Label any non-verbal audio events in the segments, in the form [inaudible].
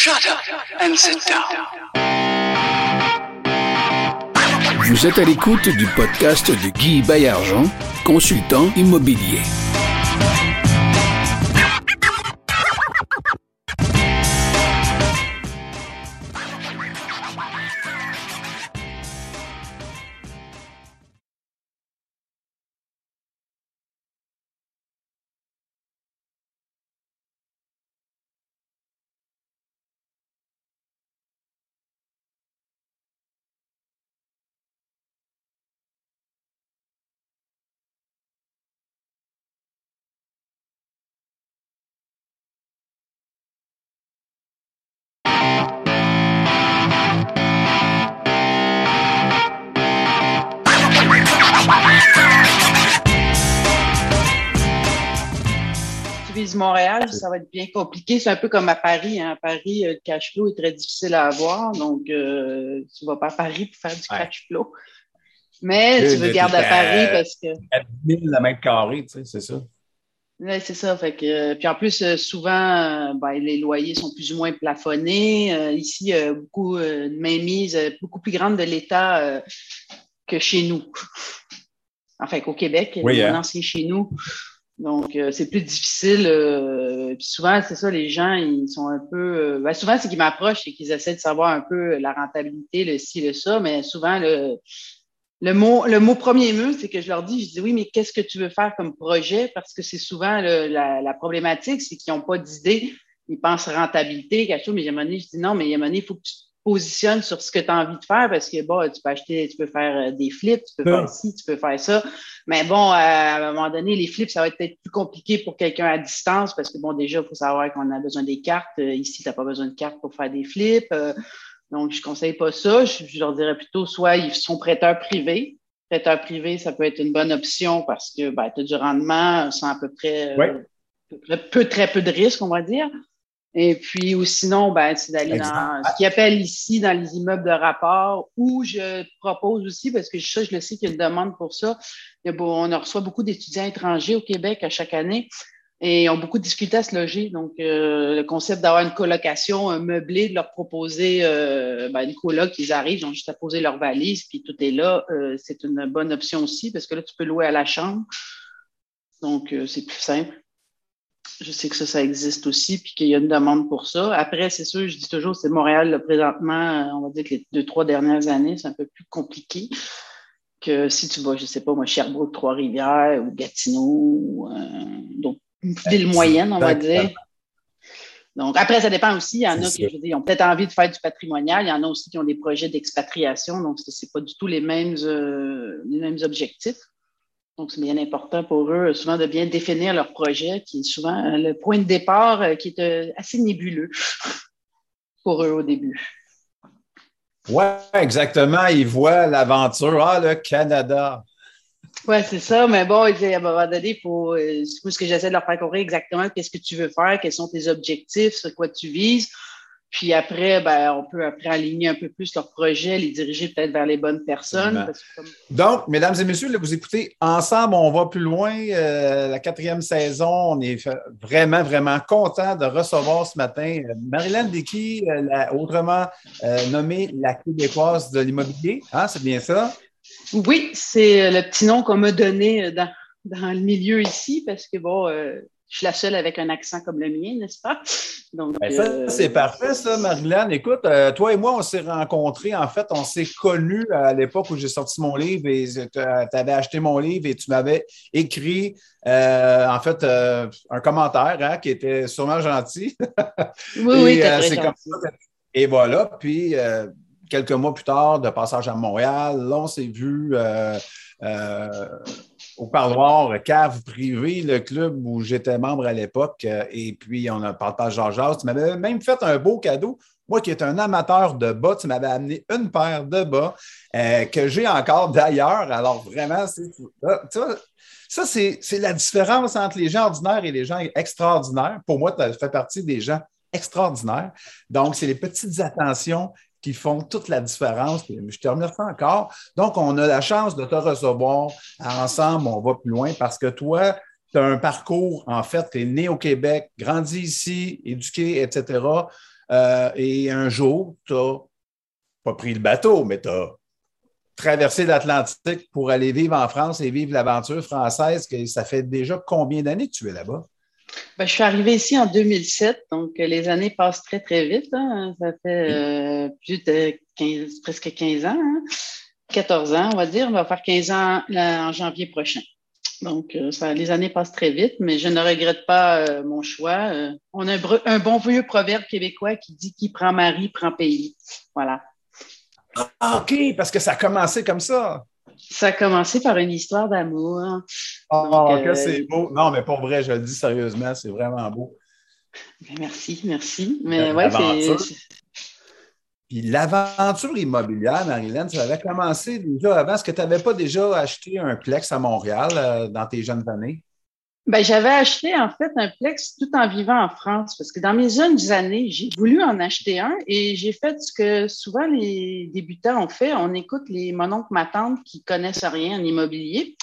Shut up and sit down. Vous êtes à l'écoute du podcast de Guy Bayargent, consultant immobilier. Montréal, ça va être bien compliqué. C'est un peu comme à Paris. Hein. À Paris, euh, le cash flow est très difficile à avoir. Donc, euh, tu ne vas pas à Paris pour faire du cash flow. Mais tu veux garder à Paris parce que. 4 000 le mètre carré, tu sais, c'est ça. Oui, c'est ça. Fait que, puis en plus, souvent, ben, les loyers sont plus ou moins plafonnés. ici, beaucoup de mainmise, beaucoup plus grande de l'État que chez nous. Enfin, qu'au Québec, oui, hein? chez nous. Donc, euh, c'est plus difficile. Euh, puis souvent, c'est ça, les gens, ils sont un peu. Euh, ben, souvent, c'est qu'ils m'approchent et qu'ils essaient de savoir un peu la rentabilité, le ci, le ça, mais souvent, le, le mot, le mot premier mot, c'est que je leur dis, je dis oui, mais qu'est-ce que tu veux faire comme projet? Parce que c'est souvent la, la, problématique, c'est qu'ils n'ont pas d'idée. Ils pensent rentabilité, quelque chose, mais moment je dis non, mais moment il faut que tu positionne sur ce que tu as envie de faire parce que bon, tu peux acheter, tu peux faire euh, des flips, tu peux faire ci, tu peux faire ça. Mais bon, à un moment donné, les flips, ça va être peut-être plus compliqué pour quelqu'un à distance parce que bon, déjà, il faut savoir qu'on a besoin des cartes. Euh, ici, tu n'as pas besoin de cartes pour faire des flips. Euh, donc, je ne conseille pas ça. Je, leur dirais plutôt soit ils sont prêteurs privés. Prêteurs privés, ça peut être une bonne option parce que ben, tu as du rendement sans à peu près peu, très peu de risques, on va dire. Et puis, ou sinon, ben, c'est d'aller dans ce qu'ils appellent ici dans les immeubles de rapport, où je propose aussi, parce que ça, je le sais qu'il y a une demande pour ça. On reçoit beaucoup d'étudiants étrangers au Québec à chaque année et ils ont beaucoup discuté à se loger. Donc, euh, le concept d'avoir une colocation meublée, de leur proposer euh, ben, une coloc, ils arrivent, ils ont juste à poser leur valise, puis tout est là. Euh, c'est une bonne option aussi parce que là, tu peux louer à la chambre. Donc, c'est plus simple. Je sais que ça, ça existe aussi, puis qu'il y a une demande pour ça. Après, c'est sûr, je dis toujours, c'est Montréal, là, présentement, on va dire que les deux, trois dernières années, c'est un peu plus compliqué que si tu vas, je sais pas, moi, Sherbrooke, Trois-Rivières ou Gatineau, euh, donc une ville moyenne, on va dire. Donc, après, ça dépend aussi. Il y en a qui, je ont peut-être envie de faire du patrimonial. Il y en a aussi qui ont des projets d'expatriation. Donc, ce n'est pas du tout les mêmes, euh, les mêmes objectifs. Donc, c'est bien important pour eux, souvent, de bien définir leur projet, qui est souvent euh, le point de départ euh, qui est euh, assez nébuleux [laughs] pour eux au début. Oui, exactement. Ils voient l'aventure. Ah, le Canada. Oui, c'est ça. Mais bon, à un moment donné, il faut. ce que j'essaie de leur faire comprendre exactement qu'est-ce que tu veux faire, quels sont tes objectifs, sur quoi tu vises. Puis après, ben, on peut après aligner un peu plus leur projet, les diriger peut-être vers les bonnes personnes. Donc, mesdames et messieurs, vous écoutez Ensemble, on va plus loin. Euh, la quatrième saison, on est vraiment, vraiment content de recevoir ce matin euh, Marilyn Dickey, euh, autrement nommée la québécoise de l'immobilier. Hein, c'est bien ça? Oui, c'est le petit nom qu'on m'a donné dans, dans, le milieu ici parce que, bon, je suis la seule avec un accent comme le mien, n'est-ce pas? Donc, ben, ça, euh, c'est parfait, ça, Marilyn. Écoute, euh, toi et moi, on s'est rencontrés. En fait, on s'est connus à l'époque où j'ai sorti mon livre et tu avais acheté mon livre et tu m'avais écrit, euh, en fait, un commentaire hein, qui était sûrement gentil. [laughs] Oui, oui, c'est comme ça. Et voilà. Puis, quelques mois plus tard, de passage à Montréal, là, on s'est vu au parloir cave privé, le club où j'étais membre à l'époque. Euh, et puis, on a de Georges Tu m'avais même fait un beau cadeau. Moi qui est un amateur de bas, tu m'avais amené une paire de bas euh, que j'ai encore d'ailleurs. Alors, vraiment, c'est. Ça, c'est la différence entre les gens ordinaires et les gens extraordinaires. Pour moi, tu fais partie des gens extraordinaires. Donc, c'est les petites attentions qui font toute la différence. Je te remercie encore. Donc, on a la chance de te recevoir. Ensemble, on va plus loin parce que toi, tu as un parcours, en fait, tu es né au Québec, grandi ici, éduqué, etc. Euh, et un jour, tu n'as pas pris le bateau, mais tu as traversé l'Atlantique pour aller vivre en France et vivre l'aventure française. Ça fait déjà combien d'années que tu es là-bas? Ben, je suis arrivée ici en 2007, donc les années passent très, très vite. Hein. Ça fait euh, plus de 15, presque 15 ans. 14 hein. ans, on va dire. On va faire 15 ans en janvier prochain. Donc, euh, ça, les années passent très vite, mais je ne regrette pas euh, mon choix. Euh, on a un, bon vieux proverbe québécois qui dit qui prend mari prend pays. Voilà. Ah, OK, parce que ça a commencé comme ça. Ça a commencé par une histoire d'amour. Ah, que c'est beau. Non, mais pour vrai, je le dis sérieusement, c'est vraiment beau. Ben, merci, merci. Mais ouais, c'est puis l'aventure immobilière, Marilyn, ça avait commencé déjà avant. Est-ce que tu n'avais pas déjà acheté un Plex à Montréal euh, dans tes jeunes années? Ben, j'avais acheté en fait un Plex tout en vivant en France parce que dans mes jeunes années, j'ai voulu en acheter un et j'ai fait ce que souvent les débutants ont fait. On écoute les mononcles matantes qui connaissent rien en immobilier.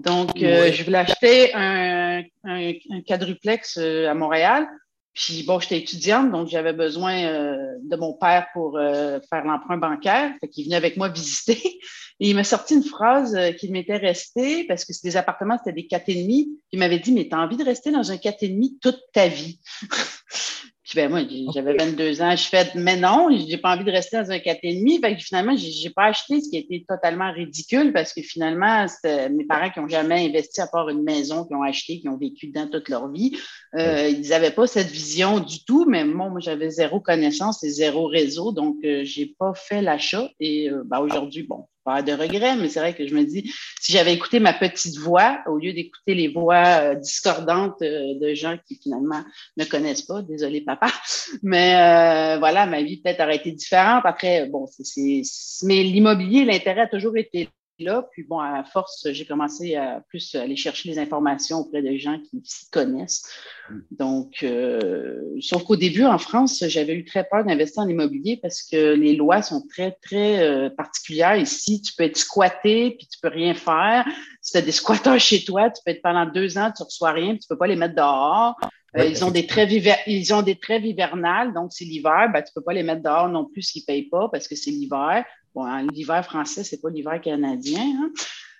Donc, euh, je voulais acheter un, un, un quadruplex euh, à Montréal puis bon, j'étais étudiante, donc j'avais besoin euh, de mon père pour euh, faire l'emprunt bancaire. Fait qu'il venait avec moi visiter. [laughs] Et il m'a sorti une phrase euh, qui m'était restée parce que des appartements, c'était des quatre et demi. Il m'avait dit, mais t'as envie de rester dans un quatre et demi toute ta vie. [laughs] ben moi, j'avais 22 ans, je fais, mais non, j'ai pas envie de rester dans un 4,5. Fait que finalement, j'ai pas acheté, ce qui été totalement ridicule parce que finalement, c'était mes parents qui ont jamais investi à part une maison, qui ont acheté, qui ont vécu dedans toute leur vie. Euh, ils n'avaient pas cette vision du tout, mais moi, moi j'avais zéro connaissance et zéro réseau, donc euh, j'ai pas fait l'achat. Et euh, ben, aujourd'hui, bon, pas de regrets, mais c'est vrai que je me dis, si j'avais écouté ma petite voix, au lieu d'écouter les voix euh, discordantes euh, de gens qui finalement ne connaissent pas, désolé papa, [laughs] mais euh, voilà, ma vie peut-être aurait été différente. Après, bon, c'est, mais l'immobilier, l'intérêt a toujours été là. Puis bon, à force, j'ai commencé à plus aller chercher les informations auprès de gens qui s'y connaissent. Mm. Donc, euh, sauf qu'au début, en France, j'avais eu très peur d'investir en immobilier parce que les lois sont très, très euh, particulières. Ici, tu peux être squatté, puis tu peux rien faire. Si tu as des squatteurs chez toi, tu peux être pendant deux ans, tu reçois rien, puis tu peux pas les mettre dehors. Euh, ils, ont des trêves ils ont des trêves hivernales, donc c'est l'hiver, ben, tu peux pas les mettre dehors non plus s'ils payent pas parce que c'est l'hiver. Bon, l'hiver français, c'est pas l'hiver canadien. Hein.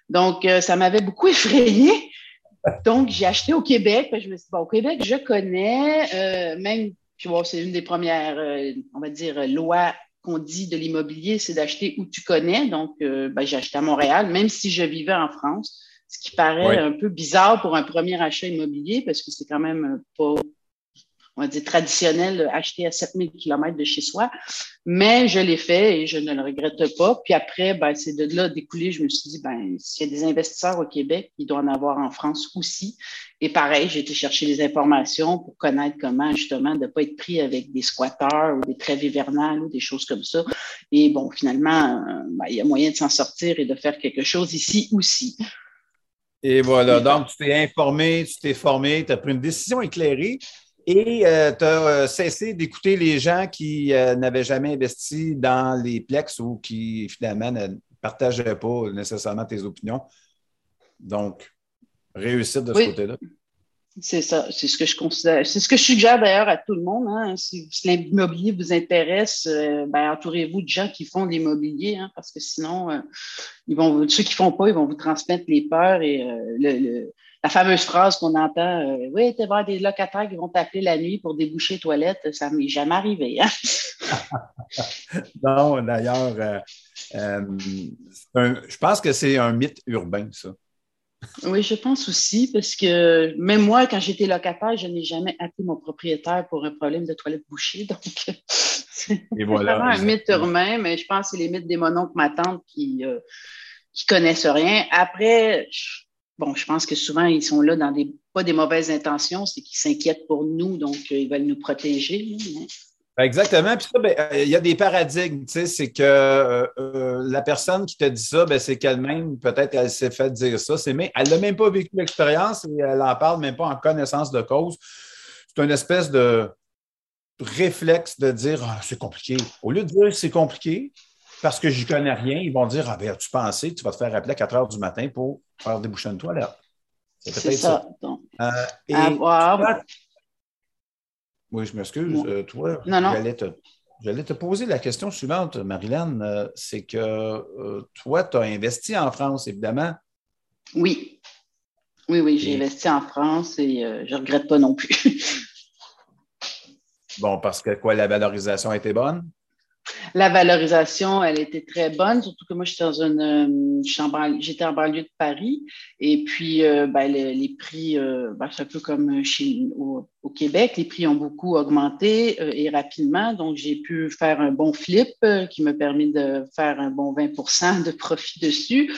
Donc, euh, ça m'avait beaucoup [laughs] effrayé. Donc, j'ai acheté au Québec. je me suis dit, bon, au Québec, je connais, euh, même, puis bon, c'est une des premières, euh, on va dire, lois qu'on dit de l'immobilier, c'est d'acheter où tu connais. Donc, ben, j'ai acheté à Montréal, même si je vivais en France, ce qui paraît un peu bizarre pour un premier achat immobilier parce que c'est quand même pas on va dire, traditionnel, acheter à 7000 km de chez soi. Mais je l'ai fait et je ne le regrette pas. Puis après, ben, c'est de là découlé, je me suis dit, ben, s'il y a des investisseurs au Québec, il doit en avoir en France aussi. Et pareil, j'ai été chercher des informations pour connaître comment, justement, de ne pas être pris avec des squatteurs ou des trêves hivernales ou des choses comme ça. Et bon, finalement, ben, il y a moyen de s'en sortir et de faire quelque chose ici aussi. Et voilà, donc tu t'es informé, tu t'es formé, tu as pris une décision éclairée. Et euh, tu as euh, cessé d'écouter les gens qui euh, n'avaient jamais investi dans les Plex ou qui finalement ne partageaient pas nécessairement tes opinions. Donc, réussite de ce côté-là. C'est ça, c'est ce que je considère. C'est ce que je suggère d'ailleurs à tout le monde. Hein. Si, l'immobilier vous intéresse, ben, entourez-vous de gens qui font de l'immobilier, hein, parce que sinon, ils vont, ceux qui ne font pas, ils vont vous transmettre les peurs et le, la fameuse phrase qu'on entend euh, Oui, tu vas des locataires qui vont t'appeler la nuit pour déboucher les toilettes, ça ne m'est jamais arrivé. Hein? [laughs] non, d'ailleurs, euh, euh, je pense que c'est un mythe urbain, ça. Oui, je pense aussi, parce que même moi, quand j'étais locataire, je n'ai jamais appelé mon propriétaire pour un problème de toilette bouchée. Donc, [laughs] c'est vraiment un mythe urbain, mais je pense que c'est les mythes des mononcles, ma tante qui, qui connaissent rien. Après, bon, je pense que souvent, ils sont là dans des, pas des mauvaises intentions, c'est qu'ils s'inquiètent pour nous, donc euh, ils veulent nous protéger. Exactement. Puis ça, ben, euh, il y a des paradigmes. Tu sais, c'est que euh, la personne qui te dit ça, ben, c'est qu'elle-même, peut-être, elle s'est fait dire ça. C'est, mais elle n'a même pas vécu l'expérience et elle en parle même pas en connaissance de cause. C'est une espèce de réflexe de dire ah, c'est compliqué. Au lieu de dire c'est compliqué, parce que j'y connais rien, ils vont dire Ah, ben, tu pensais que tu vas te faire appeler à 4 heures du matin pour faire déboucher une toilette. C'est peut-être ça. Euh, et Oui, je m'excuse. Euh, toi, non, non. J'allais te, poser la question suivante, Marilyn. Euh, c'est que toi, tu as investi en France, évidemment. Oui. Oui, oui, j'ai investi en France et je ne regrette pas non plus. [laughs] bon, parce que quoi, la valorisation a été bonne? La valorisation, elle était très bonne, surtout que moi, j'étais dans une, euh, j'étais en banlieue de Paris, et puis euh, ben, les, prix, euh, ben, c'est un peu comme chez, au, Québec, les prix ont beaucoup augmenté et rapidement, donc j'ai pu faire un bon flip qui m'a permis de faire un bon 20% de profit dessus.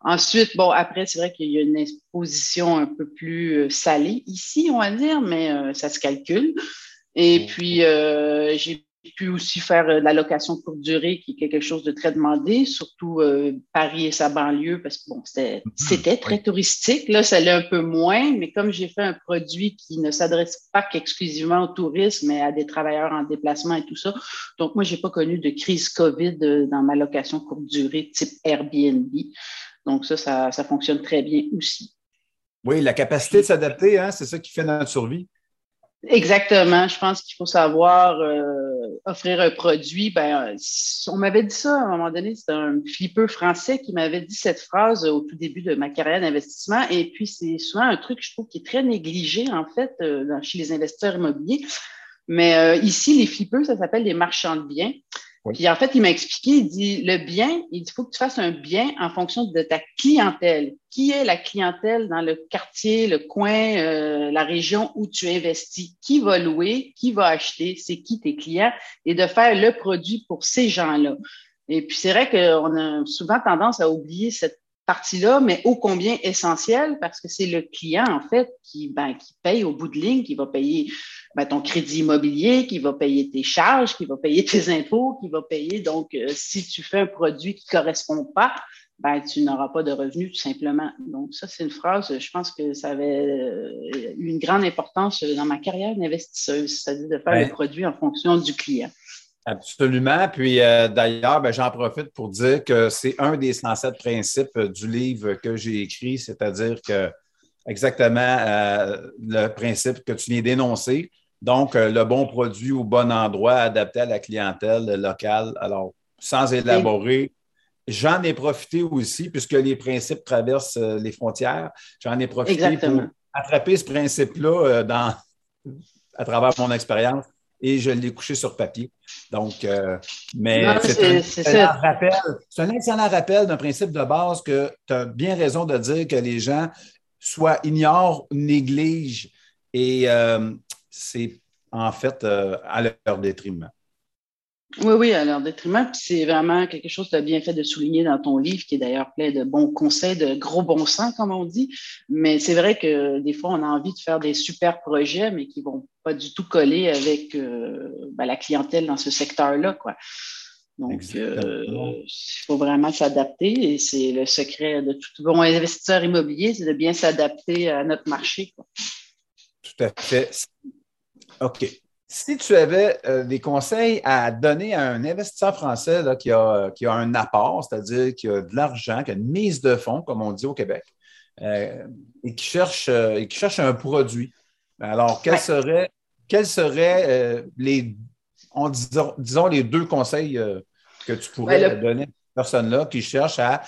Ensuite, bon, après, c'est vrai qu'il y a une exposition un peu plus salée ici, on va dire, mais ça se calcule. Et puis, j'ai j'ai pu aussi faire euh, la location courte durée, qui est quelque chose de très demandé, surtout euh, Paris et sa banlieue, parce que bon, c'était mhm. très touristique. Là, ça l'est un peu moins, mais comme j'ai fait un produit qui ne s'adresse pas qu'exclusivement au tourisme, mais à des travailleurs en déplacement et tout ça, donc moi, j'ai pas connu de crise COVID euh, dans ma location courte durée type Airbnb. Donc ça, ça, ça fonctionne très bien aussi. Oui, la capacité de s'adapter, hein, c'est ça qui fait notre survie. Exactement. Je pense qu'il faut savoir euh, offrir un produit. Ben, on m'avait dit ça à un moment donné, c'est un flipper français qui m'avait dit cette phrase au tout début de ma carrière d'investissement. Et puis, c'est souvent un truc, je trouve, qui est très négligé, en fait, euh, chez les investisseurs immobiliers. Mais euh, ici, les flippers, ça s'appelle des marchands de biens. Puis en fait, il m'a expliqué, il dit, le bien, il faut que tu fasses un bien en fonction de ta clientèle. Qui est la clientèle dans le quartier, le coin, euh, la région où tu investis? Qui va louer? Qui va acheter? C'est qui tes clients? Et de faire le produit pour ces gens-là. Et puis c'est vrai qu'on a souvent tendance à oublier cette partie-là, mais ô combien essentielle parce que c'est le client, en fait, qui, ben, qui paye au bout de ligne, qui va payer ben, ton crédit immobilier, qui va payer tes charges, qui va payer tes [laughs] impôts, qui va payer. Donc, euh, si tu fais un produit qui ne correspond pas, ben, tu n'auras pas de revenus tout simplement. Donc, ça, c'est une phrase, je pense que ça avait eu une grande importance dans ma carrière d'investisseuse, c'est-à-dire de faire le produit en fonction du client. Absolument. Puis euh, d'ailleurs, ben, j'en profite pour dire que c'est un des 107 principes du livre que j'ai écrit, c'est-à-dire que exactement euh, le principe que tu viens d'énoncer. Donc, euh, le bon produit au bon endroit, adapté à la clientèle locale. Alors, sans élaborer, j'en ai profité aussi, puisque les principes traversent les frontières. J'en ai profité pour attraper ce principe-là à travers mon expérience et je l'ai couché sur papier. Donc, euh, mais c'est un, excellent rappel, un excellent rappel d'un principe de base que tu as bien raison de dire que les gens soit ignorent, négligent et euh, c'est en fait euh, à leur détriment. Oui, oui, à leur détriment. c'est vraiment quelque chose de bien fait de souligner dans ton livre, qui est d'ailleurs plein de bons conseils, de gros bon sens, comme on dit. Mais c'est vrai que des fois, on a envie de faire des super projets, mais qui vont pas du tout coller avec euh, ben, la clientèle dans ce secteur-là, quoi. Donc, euh, il faut vraiment s'adapter et c'est le secret de tout bon investisseur immobilier, c'est de bien s'adapter à notre marché. Quoi. Tout à fait. OK. Si tu avais euh, des conseils à donner à un investisseur français qui, a, qui, a, un apport, c'est-à-dire qui a de l'argent, qui a une mise de fonds, comme on dit au Québec, euh, et, qui cherche, euh, et qui cherche un produit, alors quels seraient, quels seraient les, disons, les deux conseils que tu pourrais donner à cette personne-là qui cherche à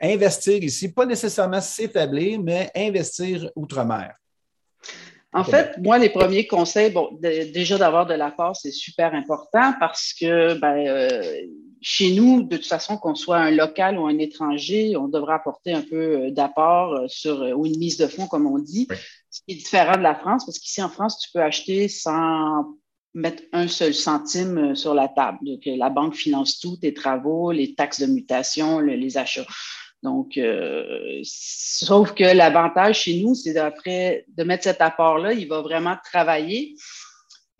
investir ici, pas nécessairement s'établir, mais investir outre-mer? En fait, moi, les premiers conseils, bon, déjà d'avoir de l'apport, c'est super important parce que ben, euh, chez nous, de toute façon, qu'on soit un local ou un étranger, on devrait apporter un peu euh, d'apport euh, sur ou une mise de fonds, comme on dit, ce qui est différent de la France, parce qu'ici en France, tu peux acheter sans mettre un seul centime sur la table. Donc, la banque finance tout, tes travaux, les taxes de mutation, les achats. Donc, euh, sauf que l'avantage chez nous, c'est d'après de mettre cet apport-là, il va vraiment travailler.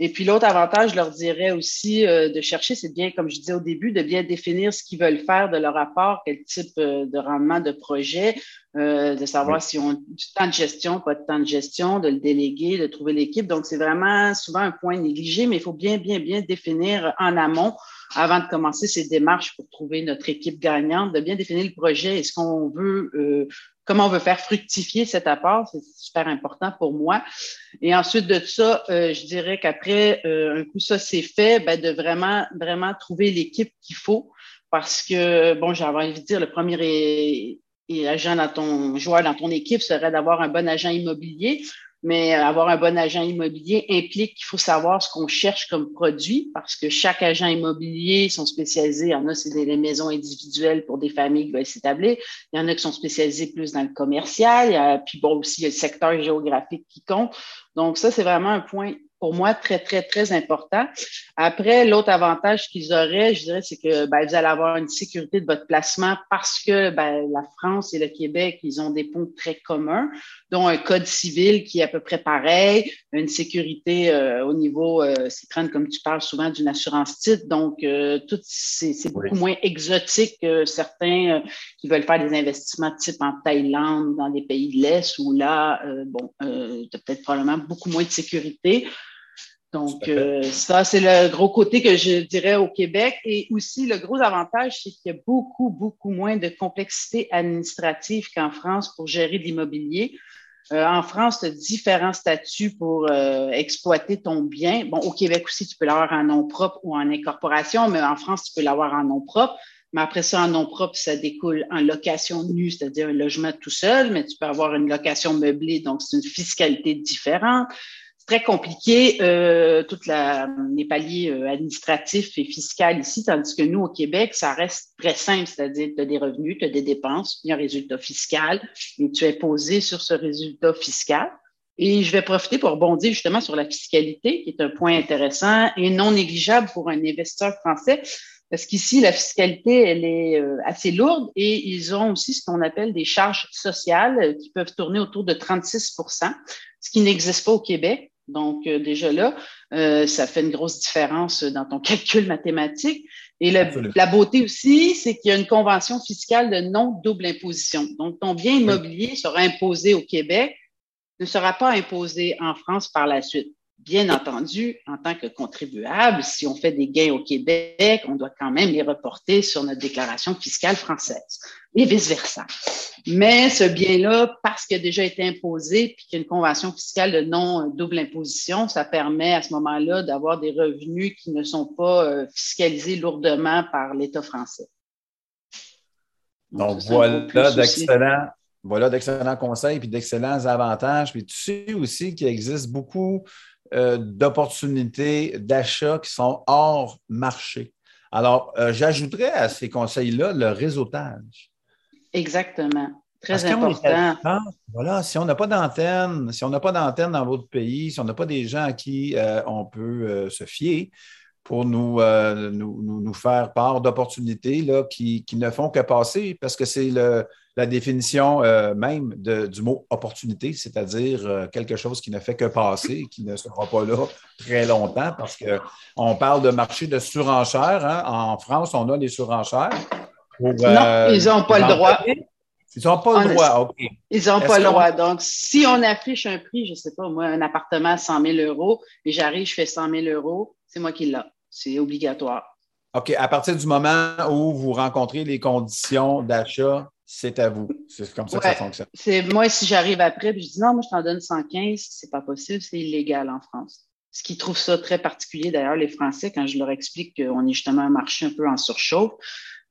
Et puis l'autre avantage, je leur dirais aussi euh, de chercher, c'est bien, comme je disais au début, de bien définir ce qu'ils veulent faire de leur apport, quel type euh, de rendement de projet, de savoir si on du temps de gestion, pas de temps de gestion, de le déléguer, de trouver l'équipe. Donc, c'est vraiment souvent un point négligé, mais il faut bien, bien, bien définir en amont avant de commencer ces démarches pour trouver notre équipe gagnante, de bien définir le projet. Est-ce qu'on veut euh, comment on veut faire fructifier cet apport, c'est super important pour moi. Et ensuite de ça, euh, je dirais qu'après un coup ça c'est fait, ben, de vraiment vraiment trouver l'équipe qu'il faut parce que bon, j'avais envie de dire le premier agent dans ton joueur dans ton équipe serait d'avoir un bon agent immobilier. Mais avoir un bon agent immobilier implique qu'il faut savoir ce qu'on cherche comme produit parce que chaque agent immobilier sont spécialisés. Il y en a, c'est des maisons individuelles pour des familles qui veulent s'établir. Il y en a qui sont spécialisés plus dans le commercial. Il puis bon, aussi, il y a le secteur géographique qui compte. Donc, ça, c'est vraiment un point pour moi très, très, très important. Après, l'autre avantage qu'ils auraient, je dirais, c'est que ben, vous allez avoir une sécurité de votre placement parce que ben, la France et le Québec, ils ont des ponts très communs, dont un code civil qui est à peu près pareil, une sécurité euh, au niveau, euh, c'est comme tu parles souvent d'une assurance titre, donc euh, tout c'est beaucoup moins exotique que certains euh, qui veulent faire des investissements type en Thaïlande, dans des pays de l'Est, où là, bon, tu as peut-être probablement beaucoup moins de sécurité. Donc, euh, ça, c'est le gros côté que je dirais au Québec. Et aussi, le gros avantage, c'est qu'il y a beaucoup, beaucoup moins de complexité administrative qu'en France pour gérer l'immobilier. Euh, en France, tu as différents statuts pour euh, exploiter ton bien. Bon, au Québec aussi, tu peux l'avoir en nom propre ou en incorporation, mais en France, tu peux l'avoir en nom propre. Mais après ça, en nom propre, ça découle en location nue, c'est-à-dire un logement tout seul, mais tu peux avoir une location meublée, donc c'est une fiscalité différente très compliqué, euh, les paliers euh, administratifs et fiscaux ici, tandis que nous, au Québec, ça reste très simple, c'est-à-dire tu as des revenus, tu as des dépenses, il y a un résultat fiscal, et tu es posé sur ce résultat fiscal. Et je vais profiter pour rebondir justement sur la fiscalité, qui est un point intéressant et non négligeable pour un investisseur français, parce qu'ici, la fiscalité, elle est euh, assez lourde et ils ont aussi ce qu'on appelle des charges sociales qui peuvent tourner autour de 36% ce qui n'existe pas au Québec. Donc, euh, déjà là, euh, ça fait une grosse différence dans ton [laughs] calcul mathématique. Et la beauté aussi, c'est qu'il y a une convention fiscale de non-double imposition. Donc, ton bien immobilier sera imposé au Québec, ne sera pas imposé en France par la suite. Bien entendu, en tant que contribuable, si on fait des gains au Québec, on doit quand même les reporter sur notre déclaration fiscale française et vice-versa. Mais ce bien-là, parce qu'il a déjà été imposé puis qu'il y a une convention fiscale de non-double imposition, ça permet à ce moment-là d'avoir des revenus qui ne sont pas euh, fiscalisés lourdement par l'État français. Donc, voilà d'excellents voilà d'excellents conseils puis d'excellents avantages. Puis tu sais aussi qu'il existe beaucoup euh, d'opportunités d'achat qui sont hors marché. Alors, euh, j'ajouterais à ces conseils-là le réseautage. Exactement. Très important. voilà, si on n'a pas d'antenne, si on n'a pas d'antenne dans votre pays, si on n'a pas des gens à qui euh, on peut se fier pour nous, nous, nous, faire part d'opportunités qui, qui, ne font que passer, parce que c'est la définition euh, même du mot opportunité, c'est-à-dire euh, quelque chose qui ne fait que passer, qui ne sera pas là très longtemps, parce qu'on parle de marché de surenchère. Hein. En France, on a les surenchères. non, euh, ils n'ont pas le droit. Ils n'ont pas le droit, OK. Ils n'ont pas le droit. Donc, si on affiche un prix, je ne sais pas, moi, un appartement à 100 000 euros, et j'arrive, je fais 100 000 euros, c'est moi qui l'ai. C'est obligatoire. OK. À partir du moment où vous rencontrez les conditions d'achat c'est à vous. C'est comme ça que ça fonctionne. C'est moi, si j'arrive après, et je dis non, moi, je t'en donne 115, c'est pas possible, c'est illégal en France. Ce qui trouve ça très particulier, d'ailleurs, les Français, quand je leur explique qu'on est justement un marché un peu en surchauffe,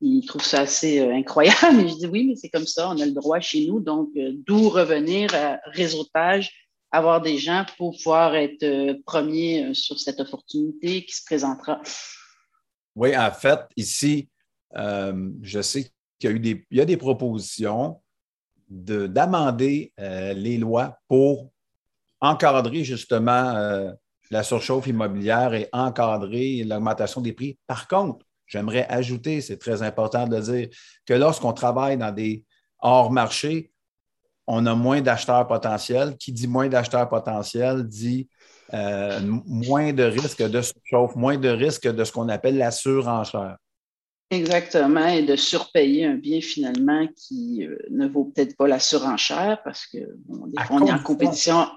ils trouvent ça assez euh, incroyable. [laughs] Je dis oui, mais c'est comme ça, on a le droit chez nous. Donc, euh, d'où revenir à réseautage, avoir des gens pour pouvoir être euh, premiers sur cette opportunité qui se présentera. Oui, en fait, ici, je sais qu'il y a eu des, il y a des propositions d'amender euh, les lois pour encadrer justement euh, la surchauffe immobilière et encadrer l'augmentation des prix. Par contre, j'aimerais ajouter, c'est très important de le dire, que lorsqu'on travaille dans des hors marchés, on a moins d'acheteurs potentiels. Qui dit moins d'acheteurs potentiels dit euh, moins de risques de surchauffe, moins de risques de ce qu'on appelle la surenchère. Exactement, et de surpayer un bien finalement qui euh, ne vaut peut-être pas la surenchère parce que bon, des fois, on est en compétition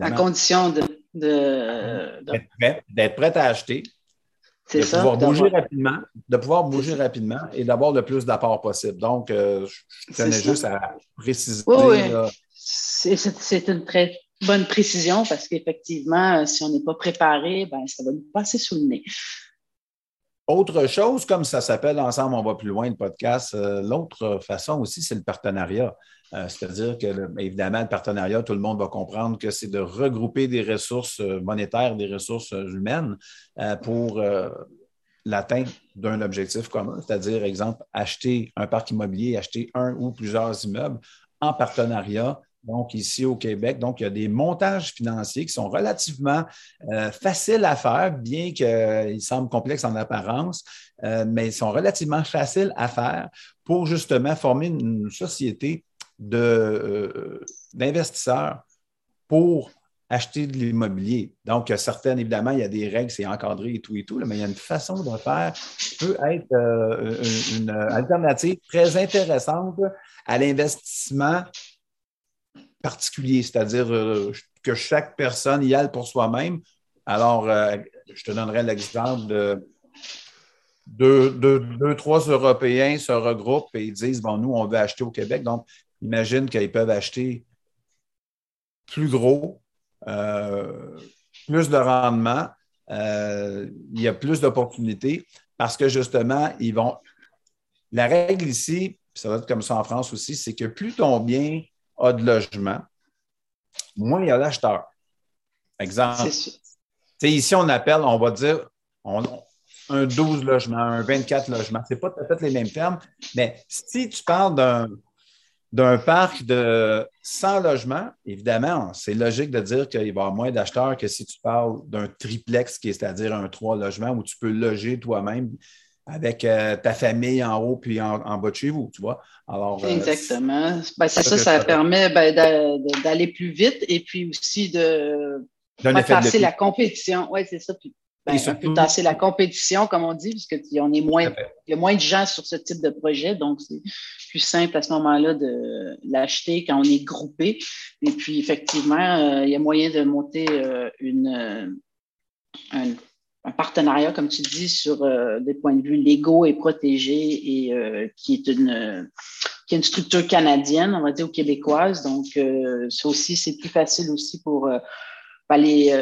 à condition de. D'être prêt, à acheter. De pouvoir bouger rapidement, de pouvoir bouger rapidement et d'avoir le plus d'apports possible. Donc, euh, je tenais juste à préciser. Oui, C'est une très bonne précision parce qu'effectivement, si on n'est pas préparé, ben, ça va nous passer sous le nez. Autre chose, comme ça s'appelle Ensemble, on va plus loin, le podcast, euh, l'autre façon aussi, c'est le partenariat. Euh, c'est-à-dire que, évidemment, le partenariat, tout le monde va comprendre que c'est de regrouper des ressources euh, monétaires, des ressources humaines pour l'atteinte d'un objectif commun, c'est-à-dire, exemple, acheter un parc immobilier, acheter un ou plusieurs immeubles en partenariat donc ici au Québec. Donc, il y a des montages financiers qui sont relativement euh, faciles à faire, bien qu'ils semblent complexes en apparence, euh, mais ils sont relativement faciles à faire pour justement former une société euh, d'investisseurs pour acheter de l'immobilier. Donc, certaines, évidemment, il y a des règles, c'est encadré et tout et tout, mais il y a une façon de faire qui peut être une alternative très intéressante à l'investissement particulier, c'est-à-dire euh, que chaque personne y aille pour soi-même. Alors, euh, je te donnerai l'exemple de deux, trois Européens se regroupent et ils disent, bon, nous, on veut acheter au Québec. Donc, imagine qu'ils peuvent acheter plus gros, euh, plus de rendement, il y a plus d'opportunités parce que justement, ils vont. La règle ici, ça va être comme ça en France aussi, c'est que plus ton bien a de logement, moins il y a d'acheteurs. Exemple. Ici, on appelle, on va dire un 12 logements, un 24 logements. Ce n'est pas tout à fait les mêmes termes, mais si tu parles d'un, d'un parc de 100 logements, évidemment, c'est logique de dire qu'il va y avoir moins d'acheteurs que si tu parles d'un triplex, c'est-à-dire un 3 logements où tu peux loger toi-même avec euh, ta famille en haut puis en, bas de chez vous, tu vois. Alors, euh, Exactement. Ben, c'est ça, ça permet ben, d'aller plus vite et puis aussi de passer la compétition. Oui, c'est ça. Puis, ben, surtout, tasser la compétition, comme on dit, puisque on est moins, il y a moins de gens sur ce type de projet, donc c'est plus simple à ce moment-là de l'acheter quand on est groupé. Et puis, effectivement, euh, il y a moyen de monter une, une un partenariat, comme tu dis, sur euh, des points de vue légaux et protégés et euh, qui est une qui est une structure canadienne, on va dire, ou québécoise. Donc, euh, ça aussi, c'est plus facile aussi pour aller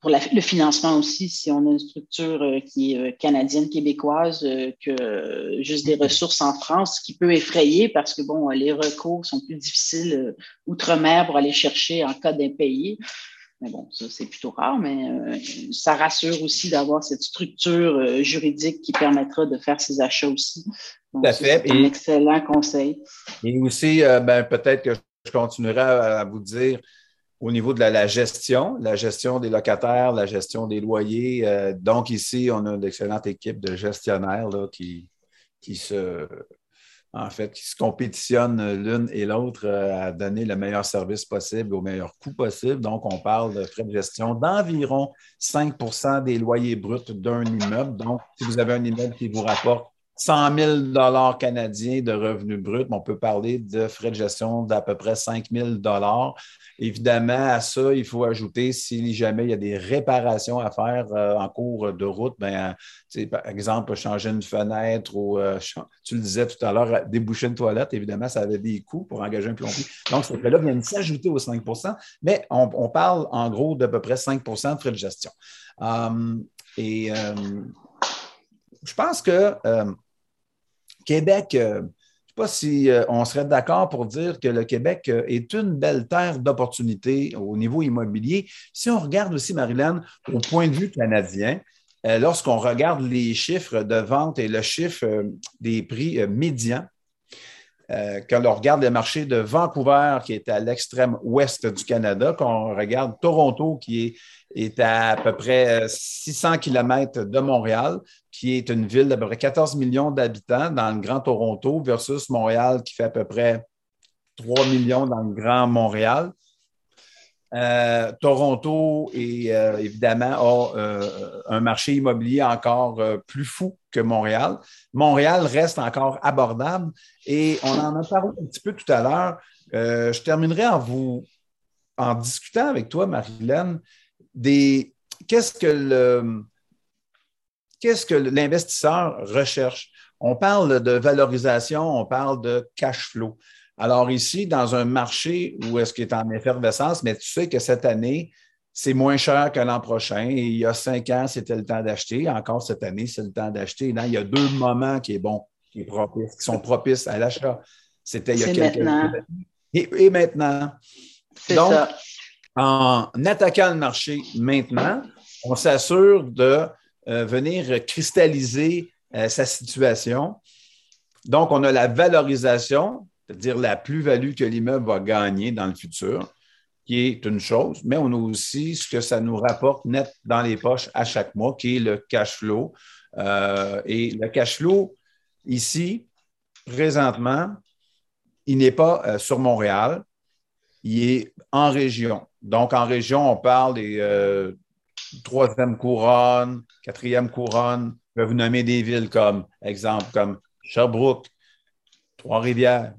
pour le financement aussi, si on a une structure qui est canadienne, québécoise, que juste des ressources en France, qui peut effrayer parce que, bon, les recours sont plus difficiles outre-mer pour aller chercher en cas d'impayé. Mais bon, ça, c'est plutôt rare, mais euh, ça rassure aussi d'avoir cette structure euh, juridique qui permettra de faire ces achats aussi. Tout à fait. C'est un excellent conseil. Et aussi, euh, ben, peut-être que je continuerai à, vous dire au niveau de la, gestion, la gestion des locataires, la gestion des loyers. donc, ici, on a une excellente équipe de gestionnaires qui se compétitionnent l'une et l'autre euh, à donner le meilleur service possible au meilleur coût possible. Donc, on parle de frais de gestion d'environ 5% des loyers bruts d'un immeuble. Donc, si vous avez un immeuble qui vous rapporte 100 000 canadiens de revenus bruts, on peut parler de frais de gestion d'à peu près 5 000 Évidemment, à ça, il faut ajouter si jamais il y a des réparations à faire euh, en cours de route, ben, par exemple, changer une fenêtre ou, euh, tu le disais tout à l'heure, déboucher une toilette, évidemment, ça avait des coûts pour engager un plombier. Donc, ces frais-là viennent s'ajouter aux 5% mais on, parle en gros d'à peu près 5% de frais de gestion. Et je pense que Québec, euh, je ne sais pas si euh, on serait d'accord pour dire que le Québec euh, est une belle terre d'opportunités au niveau immobilier. Si on regarde aussi, Marilyn, au point de vue canadien, lorsqu'on regarde les chiffres de vente et le chiffre des prix médians, quand on regarde le marché de Vancouver, qui est à l'extrême ouest du Canada, qu'on regarde Toronto, qui est, à, à peu près 600 km de Montréal, qui est une ville d'à peu près 14 millions d'habitants dans le Grand Toronto versus Montréal qui fait à peu près 3 millions dans le Grand Montréal. Euh, Toronto, euh, évidemment, a euh, un marché immobilier encore plus fou que Montréal. Montréal reste encore abordable et on en a parlé un petit peu tout à l'heure. je terminerai en vous en discutant avec toi, Marilyn, des qu'est-ce qu'est-ce que l'investisseur recherche? On parle de valorisation, on parle de cash flow. Alors ici, dans un marché où est-ce qu'il est en effervescence, mais tu sais que cette année, c'est moins cher que l'an prochain. Et il y a cinq ans, c'était le temps d'acheter. Encore cette année, c'est le temps d'acheter. Il y a deux moments qui, est bon, qui, sont propices à l'achat. C'était il y a quelques années. Et, maintenant. Donc, en attaquant le marché maintenant, on s'assure de euh, venir cristalliser euh, sa situation. Donc, on a la valorisation, c'est-à-dire la plus-value que l'immeuble va gagner dans le futur, qui est une chose, mais on a aussi ce que ça nous rapporte net dans les poches à chaque mois, qui est le cash flow. Euh, et le cash flow, ici, présentement, il n'est pas sur Montréal, il est en région. Donc, en région, on parle des troisième couronne, quatrième couronne. Je vais vous nommer des villes comme, exemple, comme Sherbrooke, Trois-Rivières,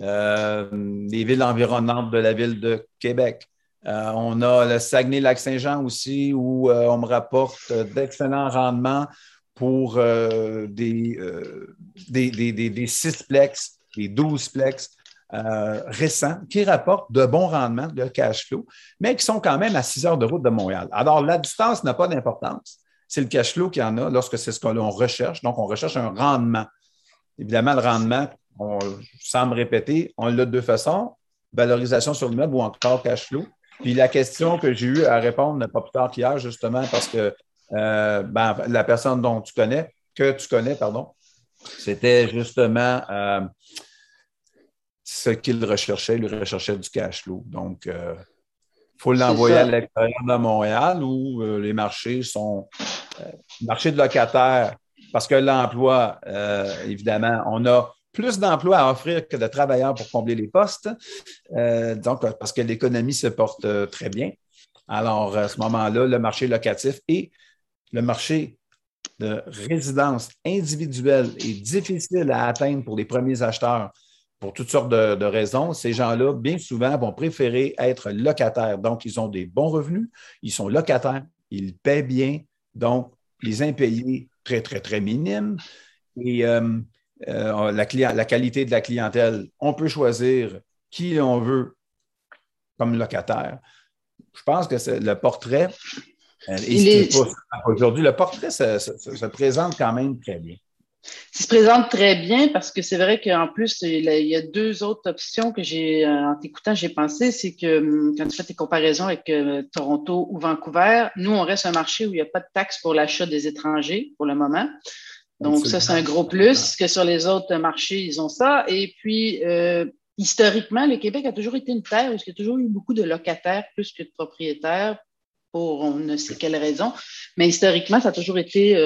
euh, des villes environnantes de la ville de Québec. Euh, on a le Saguenay-Lac-Saint-Jean aussi, où euh, on me rapporte d'excellents rendements pour des, des, des, des, des six plex, des douze plex. Euh, récents qui rapportent de bons rendements de cash flow, mais qui sont quand même à 6 heures de route de Montréal. Alors, la distance n'a pas d'importance. C'est le cash flow qui en a lorsque c'est ce que l'on recherche. Donc, on recherche un rendement. Évidemment, le rendement, on, sans me répéter, on l'a de deux façons valorisation sur le meuble ou encore cash flow. Puis la question que j'ai eu à répondre pas plus tard qu'hier, justement, parce que euh, ben, la personne dont tu connais, que tu connais, pardon, c'était justement euh, ce qu'il recherchait, il recherchait du cash flow. Donc, il euh, faut l'envoyer à l'extérieur de Montréal où les marchés sont marchés de locataires, parce que l'emploi, évidemment, on a plus d'emplois à offrir que de travailleurs pour combler les postes. donc, parce que l'économie se porte très bien. Alors, à ce moment-là, le marché locatif et le marché de résidence individuelle est difficile à atteindre pour les premiers acheteurs pour toutes sortes de, raisons, ces gens-là, bien souvent, vont préférer être locataires. Donc, ils ont des bons revenus, ils sont locataires, ils paient bien, donc les impayés très, très, très minimes. Et euh, euh, la, la, qualité de la clientèle, on peut choisir qui on veut comme locataire. Je pense que c'est le portrait, euh, aujourd'hui, le portrait se présente quand même très bien. Ça se présente très bien parce que c'est vrai qu'en plus, il y a deux autres options que j'ai, euh, en t'écoutant, j'ai pensé, c'est que hum, quand tu fais tes comparaisons avec Toronto ou Vancouver, nous, on reste un marché où il n'y a pas de taxes pour l'achat des étrangers pour le moment. Donc, ça, c'est un gros plus que sur les autres marchés, ils ont ça. Et puis, euh, historiquement, le Québec a toujours été une terre où il y a toujours eu beaucoup de locataires plus que de propriétaires pour on ne sait quelle raison. Mais historiquement, ça a toujours été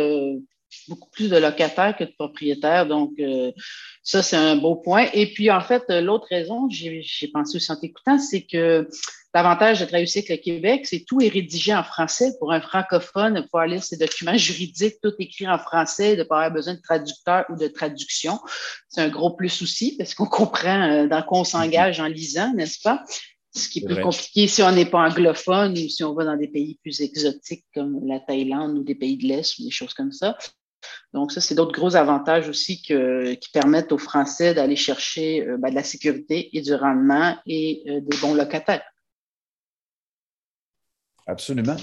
beaucoup plus de locataires que de propriétaires. Donc, euh, ça, c'est un beau point. Et puis, en fait, l'autre raison, j'ai pensé aussi en t'écoutant, c'est que l'avantage de travailler avec le Québec, c'est tout est rédigé en français. Pour un francophone, de pouvoir lire ses documents juridiques, tout écrit en français, de ne pas avoir besoin de traducteur ou de traduction. C'est un gros plus aussi parce qu'on comprend euh, dans quoi on s'engage en lisant, n'est-ce pas? Ce qui est plus compliqué si on n'est pas anglophone ou si on va dans des pays plus exotiques comme la Thaïlande ou des pays de l'Est ou des choses comme ça. Donc, ça, c'est d'autres gros avantages aussi qui permettent aux Français d'aller chercher euh, ben, de la sécurité et du rendement et euh, des bons locataires. Absolument.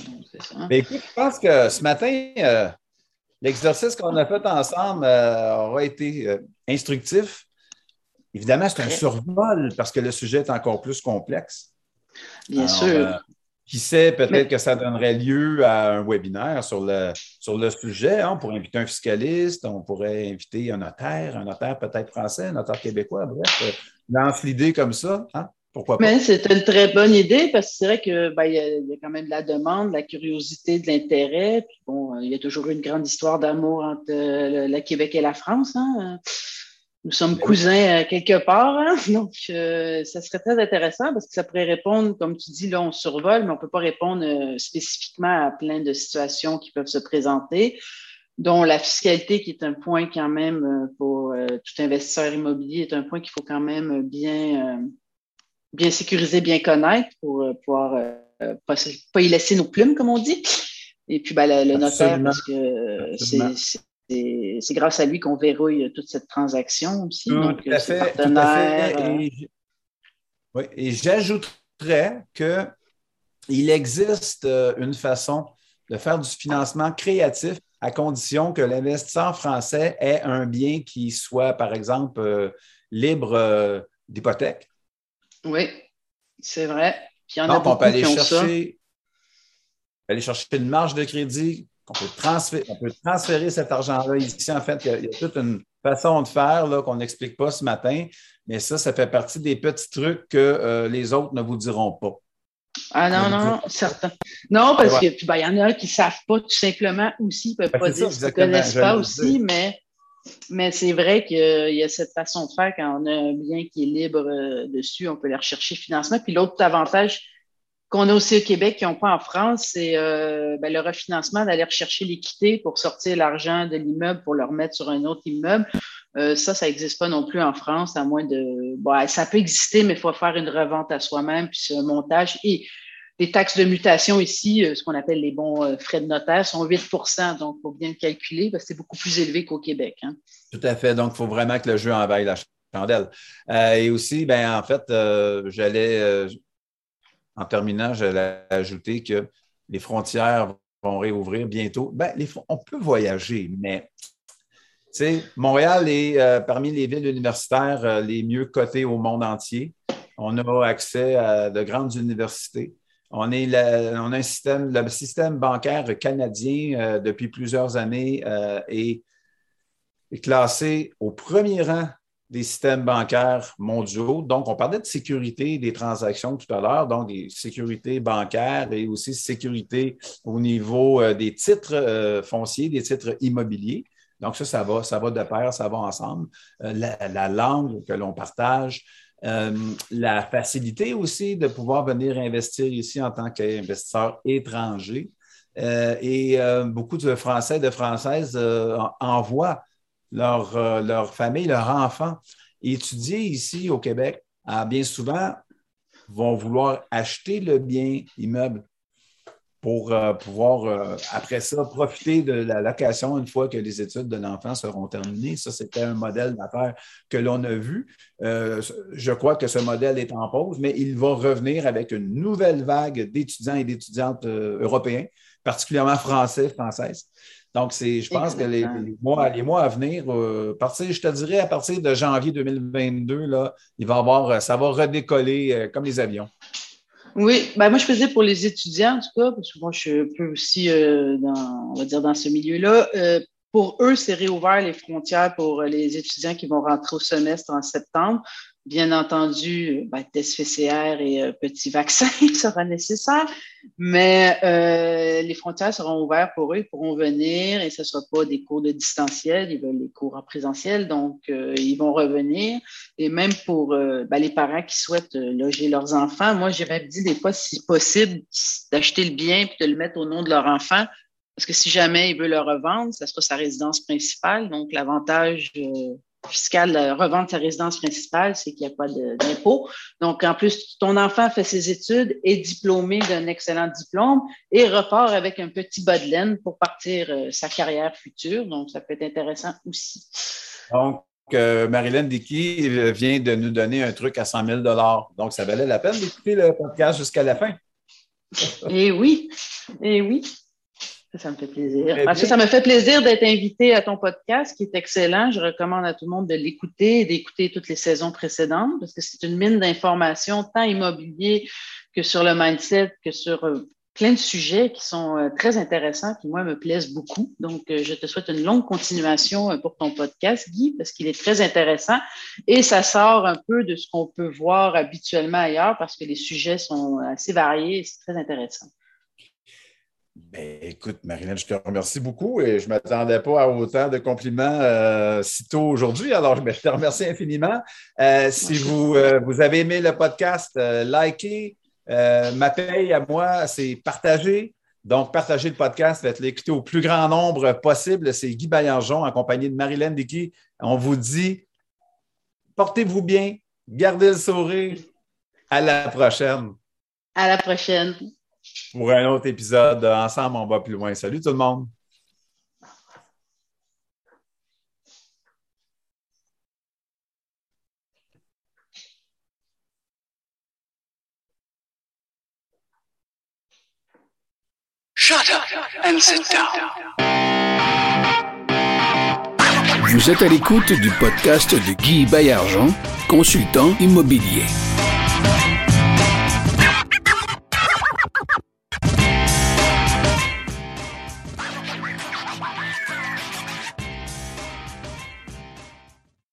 Mais écoute, je pense que ce matin, euh, l'exercice qu'on a fait ensemble aura été instructif. Évidemment, c'est un survol parce que le sujet est encore plus complexe. Bien sûr. Qui sait, peut-être que ça donnerait lieu à un webinaire sur le, sur le sujet. Hein. On pourrait inviter un fiscaliste, on pourrait inviter un notaire, un notaire peut-être français, un notaire québécois. Bref, euh, lance l'idée comme ça. Hein. Pourquoi pas? Mais c'est une très bonne idée parce que c'est vrai qu'il ben, y, y, a quand même de la demande, de la curiosité, de l'intérêt. bon, il y a toujours eu une grande histoire d'amour entre euh, le, Québec et la France. Hein nous sommes cousins euh, quelque part, hein. [laughs] donc euh, ça serait très intéressant parce que ça pourrait répondre, comme tu dis, là on survole, mais on peut pas répondre euh, spécifiquement à plein de situations qui peuvent se présenter, dont la fiscalité qui est un point quand même pour tout investisseur immobilier est un point qu'il faut quand même bien bien sécuriser, bien connaître pour pouvoir pas, pas y laisser nos plumes, comme on dit. Et puis, ben, le, notaire, parce que c'est grâce à lui qu'on verrouille toute cette transaction aussi. Donc, à fait. Tout à fait. Et, oui, et j'ajouterais qu'il existe euh, une façon de faire du financement créatif à condition que l'investisseur français ait un bien qui soit, par exemple, euh, libre euh, d'hypothèque. Oui, c'est vrai. Puis Donc, on peut aller chercher, aller chercher une marge de crédit, on peut transférer, on peut transférer cet argent-là ici. En fait, il y, a, toute une façon de faire qu'on n'explique pas ce matin, mais ça, ça fait partie des petits trucs que euh, les autres ne vous diront pas. Ah non, non, certain. Non, parce qu'il ben, y en a qui ne savent pas tout simplement aussi, ils ne peuvent pas dire qu'ils ne connaissent pas aussi, mais, mais c'est vrai qu'il y a cette façon de faire quand on a un bien qui est libre euh, dessus, on peut aller rechercher financement. Puis l'autre avantage qu'on a aussi au Québec, qui n'ont pas en France, c'est euh, ben, le refinancement d'aller rechercher l'équité pour sortir l'argent de l'immeuble pour le remettre sur un autre immeuble. Euh, ça, ça n'existe pas non plus en France, à moins de. Bon, ça peut exister, mais il faut faire une revente à soi-même, puis un montage. Et les taxes de mutation ici, euh, ce qu'on appelle les bons frais de notaire, sont 8% donc il faut bien le calculer parce que c'est beaucoup plus élevé qu'au Québec. Hein. Tout à fait. Donc, il faut vraiment que le jeu en vaille la chandelle. et aussi, ben, en fait, j'allais, en terminant, j'allais ajouter que les frontières vont réouvrir bientôt. Ben, on peut voyager, mais Montréal est euh, parmi les villes universitaires euh, les mieux cotées au monde entier. On a accès à de grandes universités. On, est on a un système, le système bancaire canadien euh, depuis plusieurs années est, classé au premier rang des systèmes bancaires mondiaux. Donc, on parlait de sécurité des transactions tout à l'heure, donc des sécurités bancaires et aussi sécurité au niveau des titres fonciers, des titres immobiliers. Donc, ça, ça va, ça va de pair, ça va ensemble. Euh, la, langue que l'on partage, euh, la facilité aussi de pouvoir venir investir ici en tant qu'investisseur étranger. Euh, et beaucoup de Français et de Françaises envoient leur, leur famille, leurs enfants étudier ici au Québec. Ah, bien souvent, vont vouloir acheter le bien immeuble pour euh, pouvoir, euh, après ça, profiter de la location une fois que les études de l'enfant seront terminées. Ça, c'était un modèle d'affaires que l'on a vu. Euh, je crois que ce modèle est en pause, mais il va revenir avec une nouvelle vague d'étudiants et d'étudiantes européens, particulièrement français, françaises. Donc, c'est, je pense que les, mois, les mois à venir, partir, je te dirais à partir de janvier 2022, là, il va avoir, ça va redécoller comme les avions. Oui, ben moi je faisais pour les étudiants en tout cas, parce que moi je suis un peu aussi euh, dans, on va dire dans ce milieu-là. Euh, pour eux, c'est réouvert les frontières pour les étudiants qui vont rentrer au semestre en septembre. Bien entendu, ben, test PCR et euh, petit vaccin [laughs] sera nécessaire, mais euh, les frontières seront ouvertes pour eux, ils pourront venir et ce ne sera pas des cours de distanciel, ils veulent les cours en présentiel, donc euh, ils vont revenir. Et même pour euh, ben, les parents qui souhaitent loger leurs enfants, moi j'aurais dit des fois, si possible, d'acheter le bien puis de le mettre au nom de leur enfant, parce que si jamais il veut le revendre, ça sera sa résidence principale, donc l'avantage fiscal de revendre sa résidence principale, c'est qu'il n'y a pas d'impôt. Donc, en plus, ton enfant fait ses études, est diplômé d'un excellent diplôme et repart avec un petit bas de laine pour partir euh, sa carrière future. Donc, ça peut être intéressant aussi. Donc, euh, Marilyn Dickey euh, vient de nous donner un truc à 100 000 Donc, ça valait la peine d'écouter le podcast jusqu'à la fin. Eh oui, eh oui. Ça, me fait plaisir. Parce que ça me fait plaisir d'être invité à ton podcast qui est excellent. Je recommande à tout le monde de l'écouter et d'écouter toutes les saisons précédentes parce que c'est une mine d'informations tant immobilier que sur le mindset, que sur euh, plein de sujets qui sont euh, très intéressants, qui, moi, me plaisent beaucoup. Donc, euh, je te souhaite une longue continuation pour ton podcast, Guy, parce qu'il est très intéressant et ça sort un peu de ce qu'on peut voir habituellement ailleurs parce que les sujets sont assez variés et c'est très intéressant. Ben, écoute, Marilyn, je te remercie beaucoup et je ne m'attendais pas à autant de compliments euh, si tôt aujourd'hui. Alors, je te remercie infiniment. Euh, si vous, euh, vous avez aimé le podcast, likez. ma paye à moi, c'est partager. Donc, partagez le podcast, faites l'écouter au plus grand nombre possible. C'est Guy Baillargeon en compagnie de Marilyn Dickey. On vous dit, portez-vous bien, gardez le sourire. À la prochaine. À la prochaine. Pour un autre épisode. Ensemble, on va plus loin. Salut tout le monde. Shut up and sit down. Vous êtes à l'écoute du podcast de Guy Baillargeon, consultant immobilier.